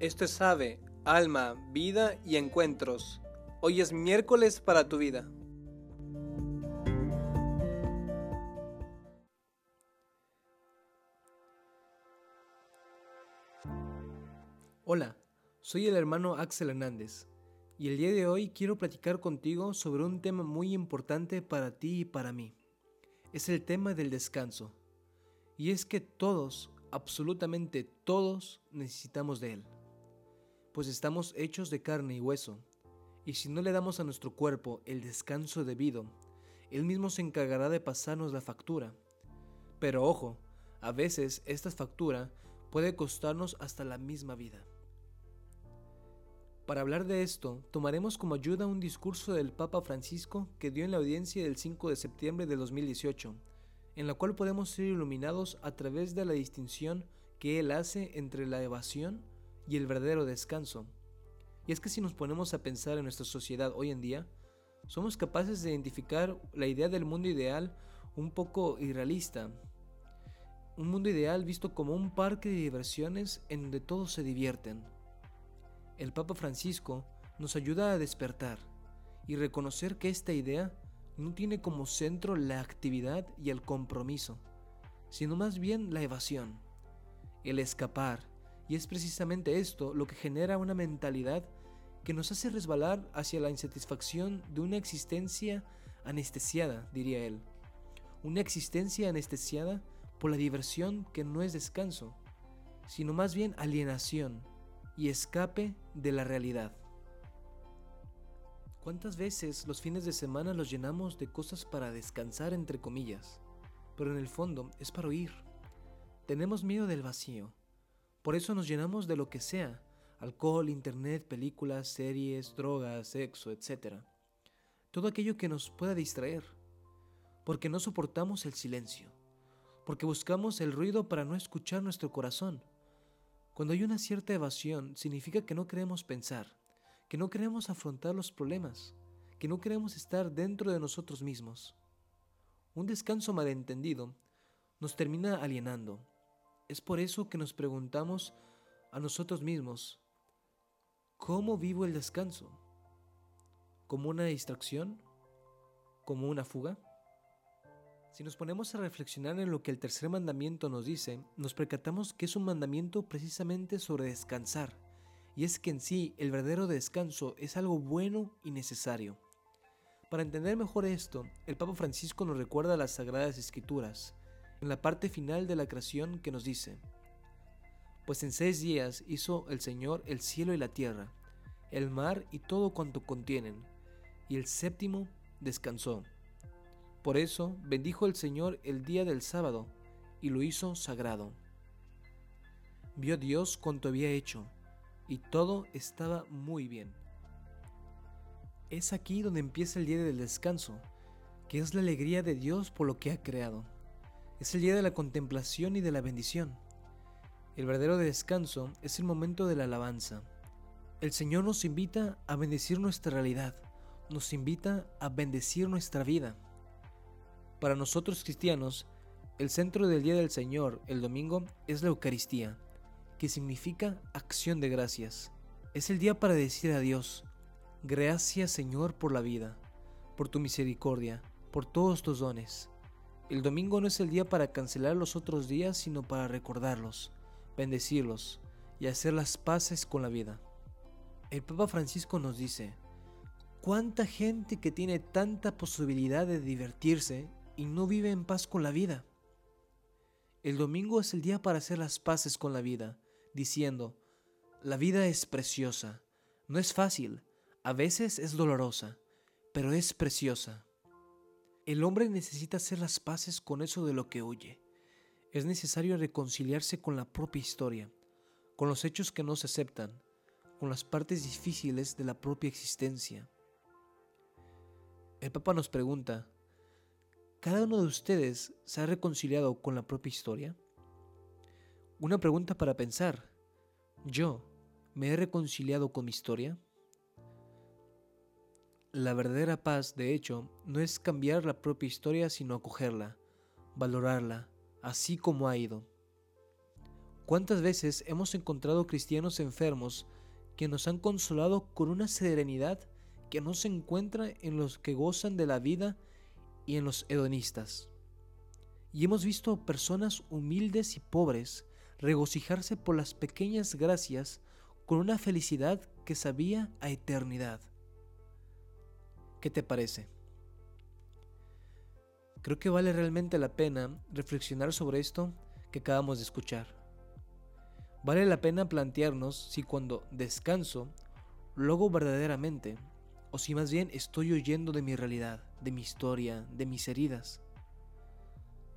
Esto es Ave, Alma, Vida y Encuentros. Hoy es miércoles para tu vida. Hola, soy el hermano Axel Hernández y el día de hoy quiero platicar contigo sobre un tema muy importante para ti y para mí. Es el tema del descanso. Y es que todos, absolutamente todos, necesitamos de él. Pues estamos hechos de carne y hueso. Y si no le damos a nuestro cuerpo el descanso debido, él mismo se encargará de pasarnos la factura. Pero ojo, a veces esta factura puede costarnos hasta la misma vida. Para hablar de esto, tomaremos como ayuda un discurso del Papa Francisco que dio en la audiencia del 5 de septiembre de 2018, en la cual podemos ser iluminados a través de la distinción que él hace entre la evasión y el verdadero descanso. Y es que si nos ponemos a pensar en nuestra sociedad hoy en día, somos capaces de identificar la idea del mundo ideal un poco irrealista. Un mundo ideal visto como un parque de diversiones en donde todos se divierten el Papa Francisco nos ayuda a despertar y reconocer que esta idea no tiene como centro la actividad y el compromiso, sino más bien la evasión, el escapar, y es precisamente esto lo que genera una mentalidad que nos hace resbalar hacia la insatisfacción de una existencia anestesiada, diría él, una existencia anestesiada por la diversión que no es descanso, sino más bien alienación, y escape de la realidad. ¿Cuántas veces los fines de semana los llenamos de cosas para descansar entre comillas? Pero en el fondo es para huir. Tenemos miedo del vacío. Por eso nos llenamos de lo que sea. Alcohol, internet, películas, series, drogas, sexo, etc. Todo aquello que nos pueda distraer. Porque no soportamos el silencio. Porque buscamos el ruido para no escuchar nuestro corazón cuando hay una cierta evasión, significa que no queremos pensar, que no queremos afrontar los problemas, que no queremos estar dentro de nosotros mismos. Un descanso malentendido nos termina alienando. Es por eso que nos preguntamos a nosotros mismos, ¿cómo vivo el descanso? ¿Como una distracción? ¿Como una fuga? Si nos ponemos a reflexionar en lo que el tercer mandamiento nos dice, nos percatamos que es un mandamiento precisamente sobre descansar, y es que en sí el verdadero descanso es algo bueno y necesario. Para entender mejor esto, el Papa Francisco nos recuerda las Sagradas Escrituras, en la parte final de la creación que nos dice, Pues en seis días hizo el Señor el cielo y la tierra, el mar y todo cuanto contienen, y el séptimo descansó. Por eso bendijo el Señor el día del sábado y lo hizo sagrado. Vio Dios cuanto había hecho, y todo estaba muy bien. Es aquí donde empieza el día del descanso, que es la alegría de Dios por lo que ha creado. Es el día de la contemplación y de la bendición. El verdadero descanso es el momento de la alabanza. El Señor nos invita a bendecir nuestra realidad, nos invita a bendecir nuestra vida. Para nosotros cristianos, el centro del Día del Señor, el domingo, es la Eucaristía, que significa acción de gracias. Es el día para decir a Dios, gracias Señor por la vida, por tu misericordia, por todos tus dones. El domingo no es el día para cancelar los otros días, sino para recordarlos, bendecirlos y hacer las paces con la vida. El Papa Francisco nos dice, ¿cuánta gente que tiene tanta posibilidad de divertirse y no vive en paz con la vida. El domingo es el día para hacer las paces con la vida, diciendo, la vida es preciosa, no es fácil, a veces es dolorosa, pero es preciosa. El hombre necesita hacer las paces con eso de lo que huye. Es necesario reconciliarse con la propia historia, con los hechos que no se aceptan, con las partes difíciles de la propia existencia. El Papa nos pregunta, ¿Cada uno de ustedes se ha reconciliado con la propia historia? Una pregunta para pensar. ¿Yo me he reconciliado con mi historia? La verdadera paz, de hecho, no es cambiar la propia historia, sino acogerla, valorarla, así como ha ido. ¿Cuántas veces hemos encontrado cristianos enfermos que nos han consolado con una serenidad que no se encuentra en los que gozan de la vida y en los hedonistas? Y hemos visto personas humildes y pobres regocijarse por las pequeñas gracias con una felicidad que sabía a eternidad. ¿Qué te parece? Creo que vale realmente la pena reflexionar sobre esto que acabamos de escuchar. Vale la pena plantearnos si cuando descanso lo hago verdaderamente o si más bien estoy huyendo de mi realidad, de mi historia, de mis heridas.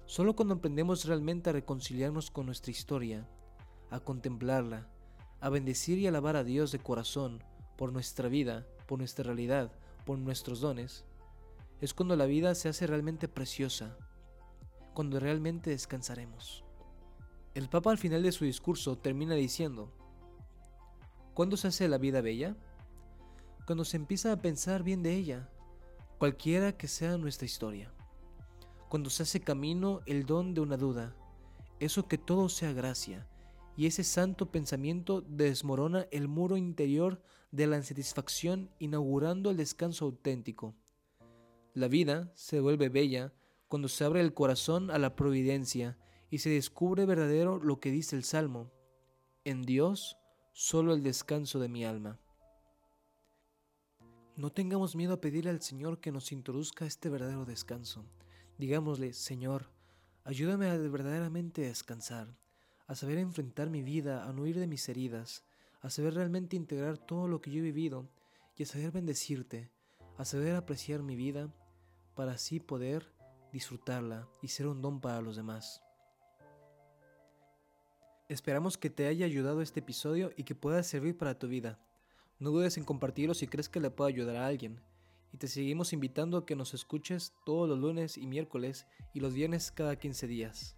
Solo cuando aprendemos realmente a reconciliarnos con nuestra historia, a contemplarla, a bendecir y alabar a Dios de corazón por nuestra vida, por nuestra realidad, por nuestros dones, es cuando la vida se hace realmente preciosa, cuando realmente descansaremos. El Papa al final de su discurso termina diciendo, ¿cuándo se hace la vida bella? Cuando se empieza a pensar bien de ella, cualquiera que sea nuestra historia. Cuando se hace camino el don de una duda, eso que todo sea gracia, y ese santo pensamiento desmorona el muro interior de la insatisfacción inaugurando el descanso auténtico. La vida se vuelve bella cuando se abre el corazón a la providencia y se descubre verdadero lo que dice el Salmo, en Dios solo el descanso de mi alma. No tengamos miedo a pedirle al Señor que nos introduzca este verdadero descanso. Digámosle, Señor, ayúdame a verdaderamente descansar, a saber enfrentar mi vida, a no huir de mis heridas, a saber realmente integrar todo lo que yo he vivido y a saber bendecirte, a saber apreciar mi vida para así poder disfrutarla y ser un don para los demás. Esperamos que te haya ayudado este episodio y que pueda servir para tu vida. No dudes en compartirlo si crees que le puede ayudar a alguien. Y te seguimos invitando a que nos escuches todos los lunes y miércoles y los viernes cada 15 días.